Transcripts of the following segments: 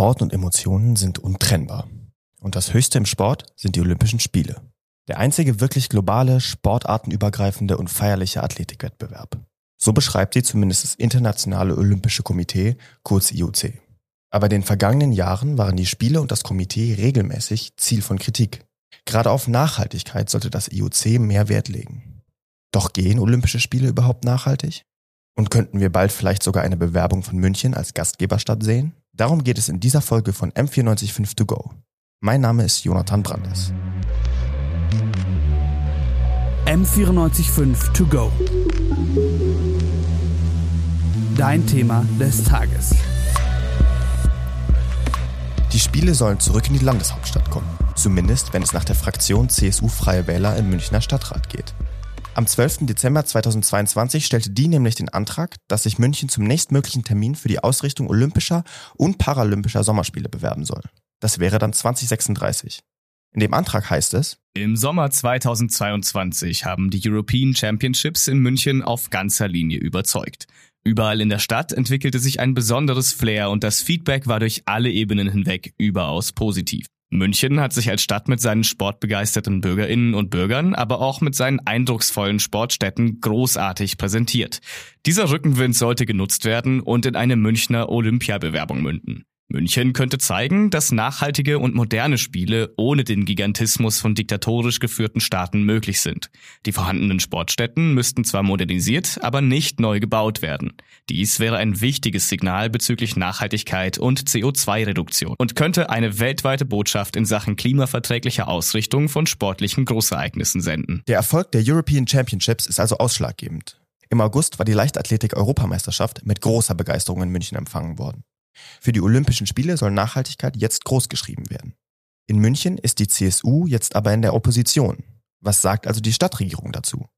Sport und Emotionen sind untrennbar. Und das Höchste im Sport sind die Olympischen Spiele. Der einzige wirklich globale, sportartenübergreifende und feierliche Athletikwettbewerb. So beschreibt sie zumindest das Internationale Olympische Komitee, kurz IOC. Aber in den vergangenen Jahren waren die Spiele und das Komitee regelmäßig Ziel von Kritik. Gerade auf Nachhaltigkeit sollte das IOC mehr Wert legen. Doch gehen Olympische Spiele überhaupt nachhaltig? Und könnten wir bald vielleicht sogar eine Bewerbung von München als Gastgeberstadt sehen? Darum geht es in dieser Folge von M945 To Go. Mein Name ist Jonathan Brandes. M945 To Go. Dein Thema des Tages. Die Spiele sollen zurück in die Landeshauptstadt kommen. Zumindest, wenn es nach der Fraktion CSU Freie Wähler im Münchner Stadtrat geht. Am 12. Dezember 2022 stellte die nämlich den Antrag, dass sich München zum nächstmöglichen Termin für die Ausrichtung olympischer und paralympischer Sommerspiele bewerben soll. Das wäre dann 2036. In dem Antrag heißt es, im Sommer 2022 haben die European Championships in München auf ganzer Linie überzeugt. Überall in der Stadt entwickelte sich ein besonderes Flair und das Feedback war durch alle Ebenen hinweg überaus positiv. München hat sich als Stadt mit seinen sportbegeisterten Bürgerinnen und Bürgern, aber auch mit seinen eindrucksvollen Sportstätten großartig präsentiert. Dieser Rückenwind sollte genutzt werden und in eine Münchner Olympiabewerbung münden. München könnte zeigen, dass nachhaltige und moderne Spiele ohne den Gigantismus von diktatorisch geführten Staaten möglich sind. Die vorhandenen Sportstätten müssten zwar modernisiert, aber nicht neu gebaut werden. Dies wäre ein wichtiges Signal bezüglich Nachhaltigkeit und CO2-Reduktion und könnte eine weltweite Botschaft in Sachen klimaverträglicher Ausrichtung von sportlichen Großereignissen senden. Der Erfolg der European Championships ist also ausschlaggebend. Im August war die Leichtathletik-Europameisterschaft mit großer Begeisterung in München empfangen worden. Für die Olympischen Spiele soll Nachhaltigkeit jetzt großgeschrieben werden. In München ist die CSU jetzt aber in der Opposition. Was sagt also die Stadtregierung dazu?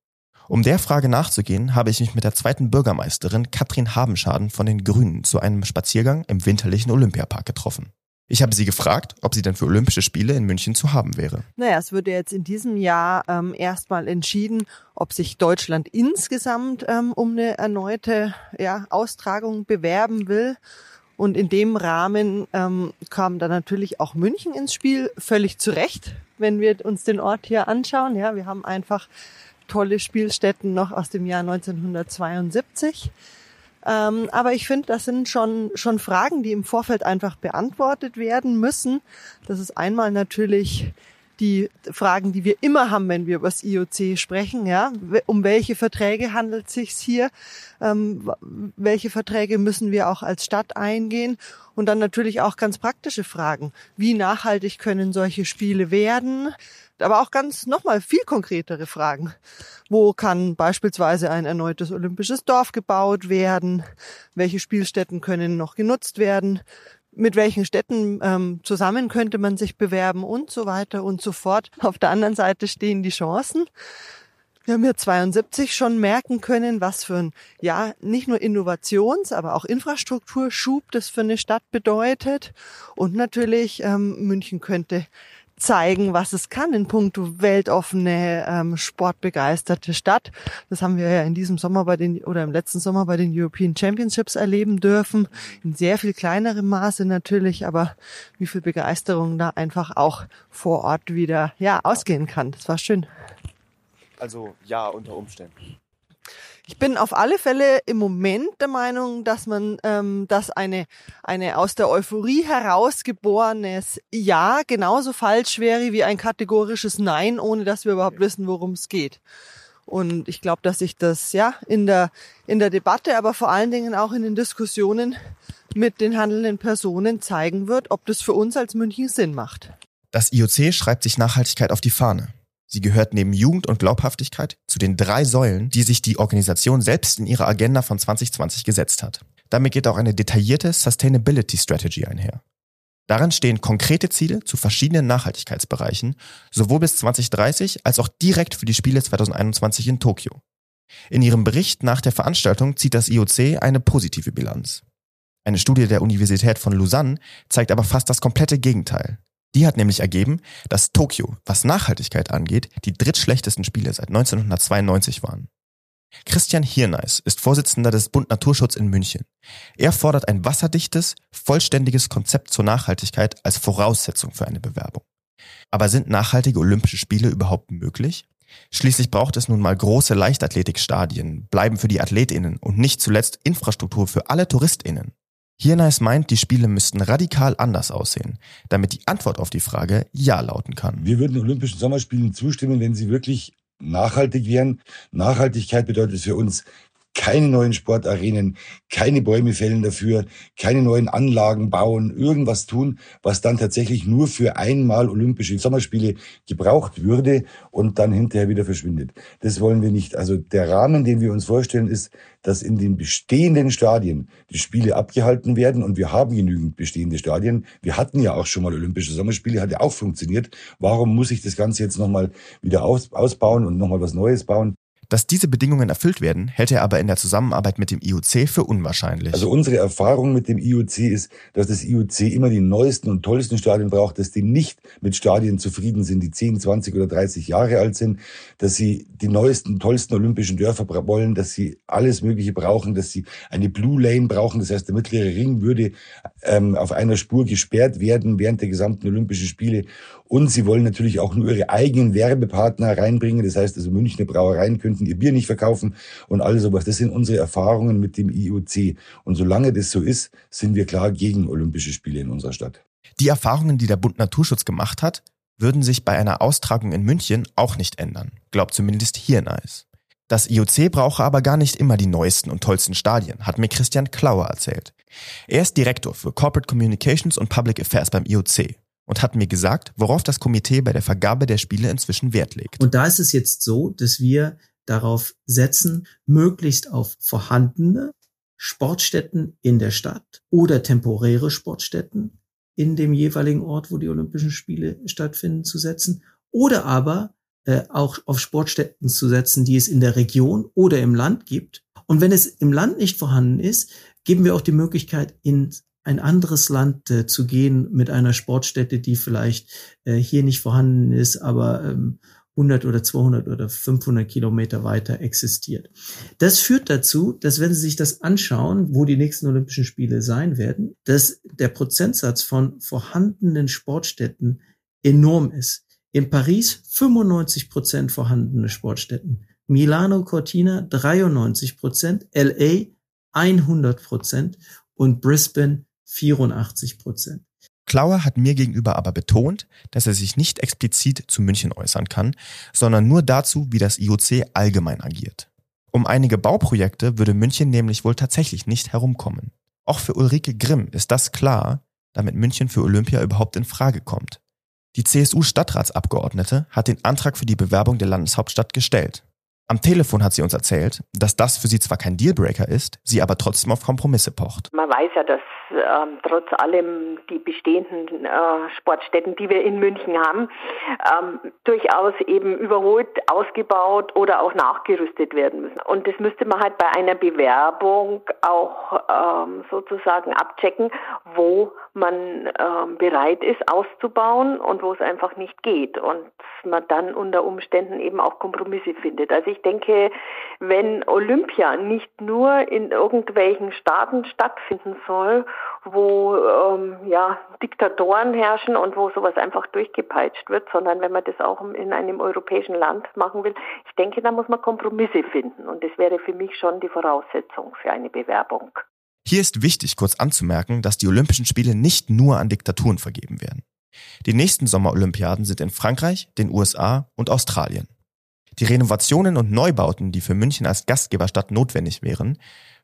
Um der Frage nachzugehen, habe ich mich mit der zweiten Bürgermeisterin Katrin Habenschaden von den Grünen zu einem Spaziergang im winterlichen Olympiapark getroffen. Ich habe sie gefragt, ob sie denn für Olympische Spiele in München zu haben wäre. Naja, es würde jetzt in diesem Jahr ähm, erstmal entschieden, ob sich Deutschland insgesamt ähm, um eine erneute ja, Austragung bewerben will. Und in dem Rahmen ähm, kam dann natürlich auch München ins Spiel, völlig zu Recht, wenn wir uns den Ort hier anschauen. Ja, wir haben einfach tolle Spielstätten noch aus dem Jahr 1972. Ähm, aber ich finde, das sind schon, schon Fragen, die im Vorfeld einfach beantwortet werden müssen. Das ist einmal natürlich die Fragen, die wir immer haben, wenn wir über das IOC sprechen. Ja, um welche Verträge handelt es sich hier? Ähm, welche Verträge müssen wir auch als Stadt eingehen? Und dann natürlich auch ganz praktische Fragen. Wie nachhaltig können solche Spiele werden? Aber auch ganz nochmal viel konkretere Fragen. Wo kann beispielsweise ein erneutes olympisches Dorf gebaut werden? Welche Spielstätten können noch genutzt werden? Mit welchen Städten ähm, zusammen könnte man sich bewerben und so weiter und so fort. Auf der anderen Seite stehen die Chancen. Wir haben ja 72 schon merken können, was für ein, ja, nicht nur Innovations-, aber auch Infrastrukturschub das für eine Stadt bedeutet. Und natürlich, ähm, München könnte zeigen, was es kann in puncto weltoffene, ähm, sportbegeisterte Stadt. Das haben wir ja in diesem Sommer bei den oder im letzten Sommer bei den European Championships erleben dürfen. In sehr viel kleinerem Maße natürlich, aber wie viel Begeisterung da einfach auch vor Ort wieder ja ausgehen kann. Das war schön. Also ja, unter Umständen. Ich bin auf alle Fälle im Moment der Meinung, dass man, ähm, dass eine eine aus der Euphorie herausgeborenes Ja genauso falsch wäre wie ein kategorisches Nein, ohne dass wir überhaupt wissen, worum es geht. Und ich glaube, dass sich das ja in der in der Debatte, aber vor allen Dingen auch in den Diskussionen mit den handelnden Personen zeigen wird, ob das für uns als München Sinn macht. Das IOC schreibt sich Nachhaltigkeit auf die Fahne. Sie gehört neben Jugend und Glaubhaftigkeit zu den drei Säulen, die sich die Organisation selbst in ihrer Agenda von 2020 gesetzt hat. Damit geht auch eine detaillierte Sustainability Strategy einher. Darin stehen konkrete Ziele zu verschiedenen Nachhaltigkeitsbereichen, sowohl bis 2030 als auch direkt für die Spiele 2021 in Tokio. In ihrem Bericht nach der Veranstaltung zieht das IOC eine positive Bilanz. Eine Studie der Universität von Lausanne zeigt aber fast das komplette Gegenteil. Die hat nämlich ergeben, dass Tokio, was Nachhaltigkeit angeht, die drittschlechtesten Spiele seit 1992 waren. Christian Hirneis ist Vorsitzender des Bund Naturschutz in München. Er fordert ein wasserdichtes, vollständiges Konzept zur Nachhaltigkeit als Voraussetzung für eine Bewerbung. Aber sind nachhaltige Olympische Spiele überhaupt möglich? Schließlich braucht es nun mal große Leichtathletikstadien, bleiben für die Athletinnen und nicht zuletzt Infrastruktur für alle Touristinnen. Hirneis meint, die Spiele müssten radikal anders aussehen, damit die Antwort auf die Frage Ja lauten kann. Wir würden Olympischen Sommerspielen zustimmen, wenn sie wirklich nachhaltig wären. Nachhaltigkeit bedeutet für uns keine neuen Sportarenen, keine Bäume fällen dafür, keine neuen Anlagen bauen, irgendwas tun, was dann tatsächlich nur für einmal Olympische Sommerspiele gebraucht würde und dann hinterher wieder verschwindet. Das wollen wir nicht. Also der Rahmen, den wir uns vorstellen, ist, dass in den bestehenden Stadien die Spiele abgehalten werden und wir haben genügend bestehende Stadien. Wir hatten ja auch schon mal Olympische Sommerspiele, hat ja auch funktioniert. Warum muss ich das Ganze jetzt nochmal wieder aus, ausbauen und nochmal was Neues bauen? Dass diese Bedingungen erfüllt werden, hält er aber in der Zusammenarbeit mit dem IOC für unwahrscheinlich. Also unsere Erfahrung mit dem IOC ist, dass das IOC immer die neuesten und tollsten Stadien braucht, dass die nicht mit Stadien zufrieden sind, die 10, 20 oder 30 Jahre alt sind, dass sie die neuesten, tollsten olympischen Dörfer wollen, dass sie alles Mögliche brauchen, dass sie eine Blue Lane brauchen, das heißt der mittlere Ring würde ähm, auf einer Spur gesperrt werden während der gesamten Olympischen Spiele. Und sie wollen natürlich auch nur ihre eigenen Werbepartner reinbringen, das heißt also Münchner Brauereien könnten dürfen ihr Bier nicht verkaufen und all sowas. Das sind unsere Erfahrungen mit dem IOC. Und solange das so ist, sind wir klar gegen Olympische Spiele in unserer Stadt. Die Erfahrungen, die der Bund Naturschutz gemacht hat, würden sich bei einer Austragung in München auch nicht ändern, glaubt zumindest Hirneis. Das IOC brauche aber gar nicht immer die neuesten und tollsten Stadien, hat mir Christian Klauer erzählt. Er ist Direktor für Corporate Communications und Public Affairs beim IOC und hat mir gesagt, worauf das Komitee bei der Vergabe der Spiele inzwischen Wert legt. Und da ist es jetzt so, dass wir darauf setzen, möglichst auf vorhandene Sportstätten in der Stadt oder temporäre Sportstätten in dem jeweiligen Ort, wo die Olympischen Spiele stattfinden, zu setzen oder aber äh, auch auf Sportstätten zu setzen, die es in der Region oder im Land gibt. Und wenn es im Land nicht vorhanden ist, geben wir auch die Möglichkeit, in ein anderes Land äh, zu gehen mit einer Sportstätte, die vielleicht äh, hier nicht vorhanden ist, aber ähm, 100 oder 200 oder 500 Kilometer weiter existiert. Das führt dazu, dass wenn Sie sich das anschauen, wo die nächsten Olympischen Spiele sein werden, dass der Prozentsatz von vorhandenen Sportstätten enorm ist. In Paris 95 Prozent vorhandene Sportstätten, Milano Cortina 93 Prozent, LA 100 Prozent und Brisbane 84 Prozent. Klauer hat mir gegenüber aber betont, dass er sich nicht explizit zu München äußern kann, sondern nur dazu, wie das IOC allgemein agiert. Um einige Bauprojekte würde München nämlich wohl tatsächlich nicht herumkommen. Auch für Ulrike Grimm ist das klar, damit München für Olympia überhaupt in Frage kommt. Die CSU-Stadtratsabgeordnete hat den Antrag für die Bewerbung der Landeshauptstadt gestellt. Am Telefon hat sie uns erzählt, dass das für sie zwar kein Dealbreaker ist, sie aber trotzdem auf Kompromisse pocht. Man weiß ja, dass ähm, trotz allem die bestehenden äh, Sportstätten, die wir in München haben, ähm, durchaus eben überholt, ausgebaut oder auch nachgerüstet werden müssen. Und das müsste man halt bei einer Bewerbung auch ähm, sozusagen abchecken, wo man ähm, bereit ist auszubauen und wo es einfach nicht geht und man dann unter Umständen eben auch Kompromisse findet. Also ich denke, wenn Olympia nicht nur in irgendwelchen Staaten stattfinden soll, wo ähm, ja Diktatoren herrschen und wo sowas einfach durchgepeitscht wird, sondern wenn man das auch in einem europäischen Land machen will, ich denke, da muss man Kompromisse finden und das wäre für mich schon die Voraussetzung für eine Bewerbung. Hier ist wichtig, kurz anzumerken, dass die Olympischen Spiele nicht nur an Diktaturen vergeben werden. Die nächsten Sommerolympiaden sind in Frankreich, den USA und Australien. Die Renovationen und Neubauten, die für München als Gastgeberstadt notwendig wären,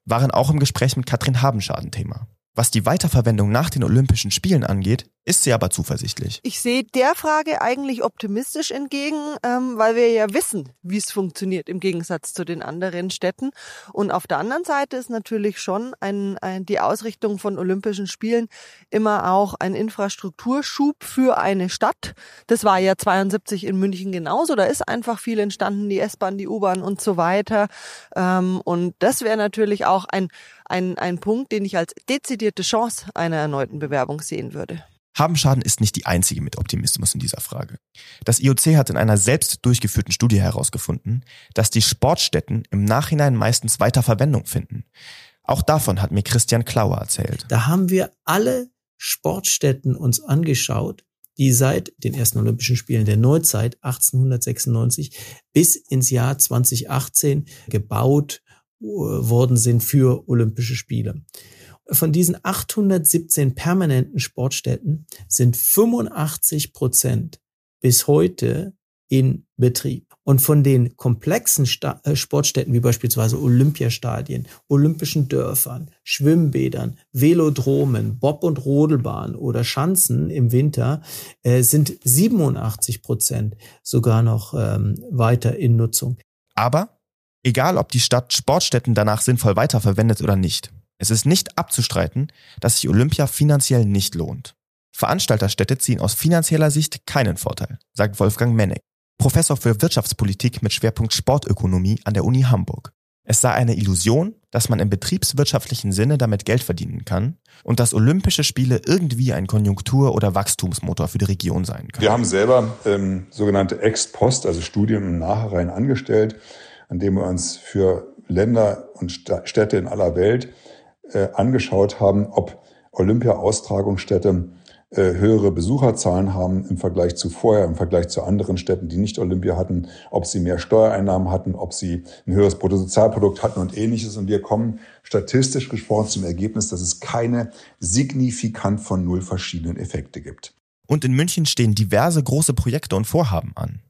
waren auch im Gespräch mit Katrin Habenschaden Thema. Was die Weiterverwendung nach den Olympischen Spielen angeht, ist sie aber zuversichtlich. Ich sehe der Frage eigentlich optimistisch entgegen, ähm, weil wir ja wissen, wie es funktioniert im Gegensatz zu den anderen Städten. Und auf der anderen Seite ist natürlich schon ein, ein, die Ausrichtung von Olympischen Spielen immer auch ein Infrastrukturschub für eine Stadt. Das war ja 72 in München genauso. Da ist einfach viel entstanden, die S-Bahn, die U-Bahn und so weiter. Ähm, und das wäre natürlich auch ein, ein, ein Punkt, den ich als dezidierte Chance einer erneuten Bewerbung sehen würde. Habenschaden ist nicht die einzige mit Optimismus in dieser Frage. Das IOC hat in einer selbst durchgeführten Studie herausgefunden, dass die Sportstätten im Nachhinein meistens weiter Verwendung finden. Auch davon hat mir Christian Klauer erzählt. Da haben wir alle Sportstätten uns angeschaut, die seit den ersten Olympischen Spielen der Neuzeit 1896 bis ins Jahr 2018 gebaut äh, worden sind für Olympische Spiele. Von diesen 817 permanenten Sportstätten sind 85 Prozent bis heute in Betrieb. Und von den komplexen Sta äh, Sportstätten wie beispielsweise Olympiastadien, olympischen Dörfern, Schwimmbädern, Velodromen, Bob- und Rodelbahn oder Schanzen im Winter äh, sind 87 Prozent sogar noch ähm, weiter in Nutzung. Aber egal, ob die Stadt Sportstätten danach sinnvoll weiterverwendet oder nicht, es ist nicht abzustreiten, dass sich Olympia finanziell nicht lohnt. Veranstalterstädte ziehen aus finanzieller Sicht keinen Vorteil, sagt Wolfgang Menneck, Professor für Wirtschaftspolitik mit Schwerpunkt Sportökonomie an der Uni Hamburg. Es sei eine Illusion, dass man im betriebswirtschaftlichen Sinne damit Geld verdienen kann und dass Olympische Spiele irgendwie ein Konjunktur- oder Wachstumsmotor für die Region sein können. Wir haben selber ähm, sogenannte Ex-Post, also Studien im Nachhinein angestellt, an dem wir uns für Länder und Städte in aller Welt äh, angeschaut haben, ob Olympia-Austragungsstätte äh, höhere Besucherzahlen haben im Vergleich zu vorher, im Vergleich zu anderen Städten, die nicht Olympia hatten, ob sie mehr Steuereinnahmen hatten, ob sie ein höheres Bruttosozialprodukt hatten und ähnliches. Und wir kommen statistisch gesprochen zum Ergebnis, dass es keine signifikant von null verschiedenen Effekte gibt. Und in München stehen diverse große Projekte und Vorhaben an.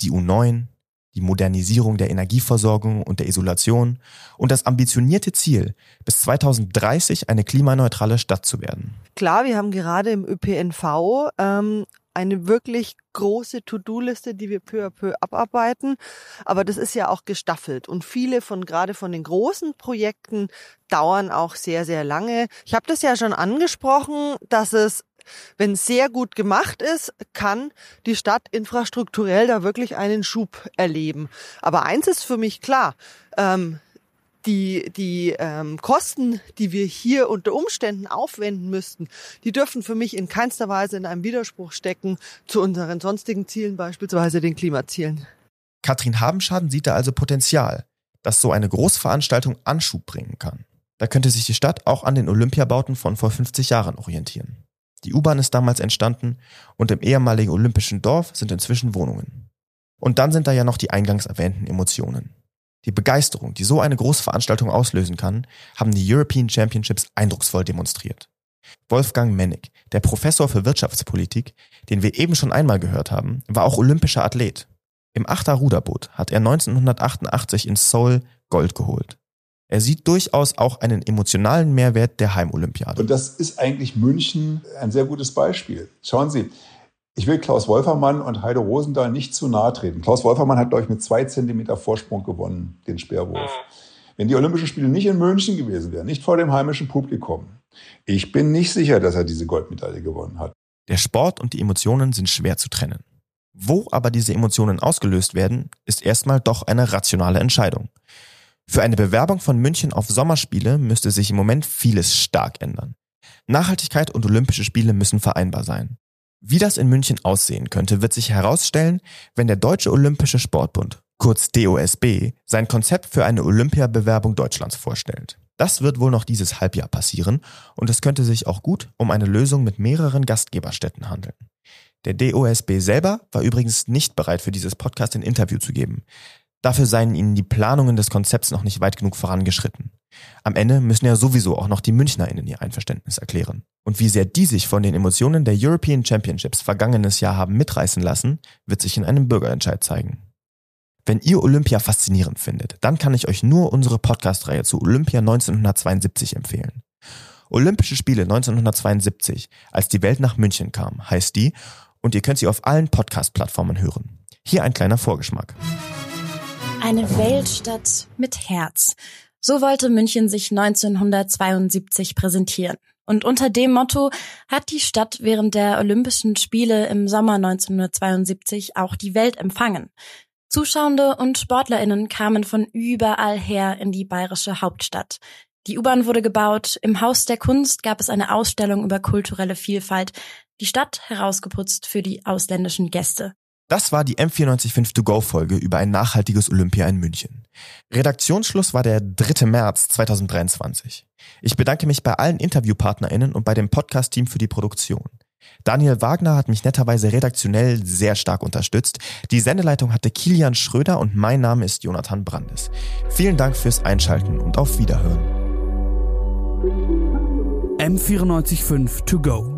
Die U9, die Modernisierung der Energieversorgung und der Isolation und das ambitionierte Ziel, bis 2030 eine klimaneutrale Stadt zu werden. Klar, wir haben gerade im ÖPNV ähm, eine wirklich große To-Do-Liste, die wir peu à peu abarbeiten. Aber das ist ja auch gestaffelt. Und viele von gerade von den großen Projekten dauern auch sehr, sehr lange. Ich habe das ja schon angesprochen, dass es wenn es sehr gut gemacht ist, kann die Stadt infrastrukturell da wirklich einen Schub erleben. Aber eins ist für mich klar, ähm, die, die ähm, Kosten, die wir hier unter Umständen aufwenden müssten, die dürfen für mich in keinster Weise in einem Widerspruch stecken zu unseren sonstigen Zielen, beispielsweise den Klimazielen. Katrin Habenschaden sieht da also Potenzial, dass so eine Großveranstaltung Anschub bringen kann. Da könnte sich die Stadt auch an den Olympiabauten von vor 50 Jahren orientieren. Die U-Bahn ist damals entstanden und im ehemaligen olympischen Dorf sind inzwischen Wohnungen. Und dann sind da ja noch die eingangs erwähnten Emotionen. Die Begeisterung, die so eine Großveranstaltung auslösen kann, haben die European Championships eindrucksvoll demonstriert. Wolfgang Mennig, der Professor für Wirtschaftspolitik, den wir eben schon einmal gehört haben, war auch olympischer Athlet. Im Achter Ruderboot hat er 1988 in Seoul Gold geholt. Er sieht durchaus auch einen emotionalen Mehrwert der Heimolympiade. Und das ist eigentlich München ein sehr gutes Beispiel. Schauen Sie, ich will Klaus Wolfermann und Heide Rosendahl nicht zu nahe treten. Klaus Wolfermann hat, glaube ich, mit zwei Zentimeter Vorsprung gewonnen, den Speerwurf. Wenn die Olympischen Spiele nicht in München gewesen wären, nicht vor dem heimischen Publikum, ich bin nicht sicher, dass er diese Goldmedaille gewonnen hat. Der Sport und die Emotionen sind schwer zu trennen. Wo aber diese Emotionen ausgelöst werden, ist erstmal doch eine rationale Entscheidung. Für eine Bewerbung von München auf Sommerspiele müsste sich im Moment vieles stark ändern. Nachhaltigkeit und Olympische Spiele müssen vereinbar sein. Wie das in München aussehen könnte, wird sich herausstellen, wenn der Deutsche Olympische Sportbund, kurz DOSB, sein Konzept für eine Olympiabewerbung Deutschlands vorstellt. Das wird wohl noch dieses Halbjahr passieren und es könnte sich auch gut um eine Lösung mit mehreren Gastgeberstädten handeln. Der DOSB selber war übrigens nicht bereit, für dieses Podcast ein Interview zu geben. Dafür seien ihnen die Planungen des Konzepts noch nicht weit genug vorangeschritten. Am Ende müssen ja sowieso auch noch die MünchnerInnen ihr Einverständnis erklären. Und wie sehr die sich von den Emotionen der European Championships vergangenes Jahr haben mitreißen lassen, wird sich in einem Bürgerentscheid zeigen. Wenn ihr Olympia faszinierend findet, dann kann ich euch nur unsere Podcast-Reihe zu Olympia 1972 empfehlen. Olympische Spiele 1972, als die Welt nach München kam, heißt die, und ihr könnt sie auf allen Podcast-Plattformen hören. Hier ein kleiner Vorgeschmack. Eine Weltstadt mit Herz. So wollte München sich 1972 präsentieren. Und unter dem Motto hat die Stadt während der Olympischen Spiele im Sommer 1972 auch die Welt empfangen. Zuschauende und Sportlerinnen kamen von überall her in die bayerische Hauptstadt. Die U-Bahn wurde gebaut, im Haus der Kunst gab es eine Ausstellung über kulturelle Vielfalt, Die Stadt herausgeputzt für die ausländischen Gäste. Das war die M945 To Go Folge über ein nachhaltiges Olympia in München. Redaktionsschluss war der 3. März 2023. Ich bedanke mich bei allen InterviewpartnerInnen und bei dem Podcast-Team für die Produktion. Daniel Wagner hat mich netterweise redaktionell sehr stark unterstützt. Die Sendeleitung hatte Kilian Schröder und mein Name ist Jonathan Brandes. Vielen Dank fürs Einschalten und auf Wiederhören. M945 To Go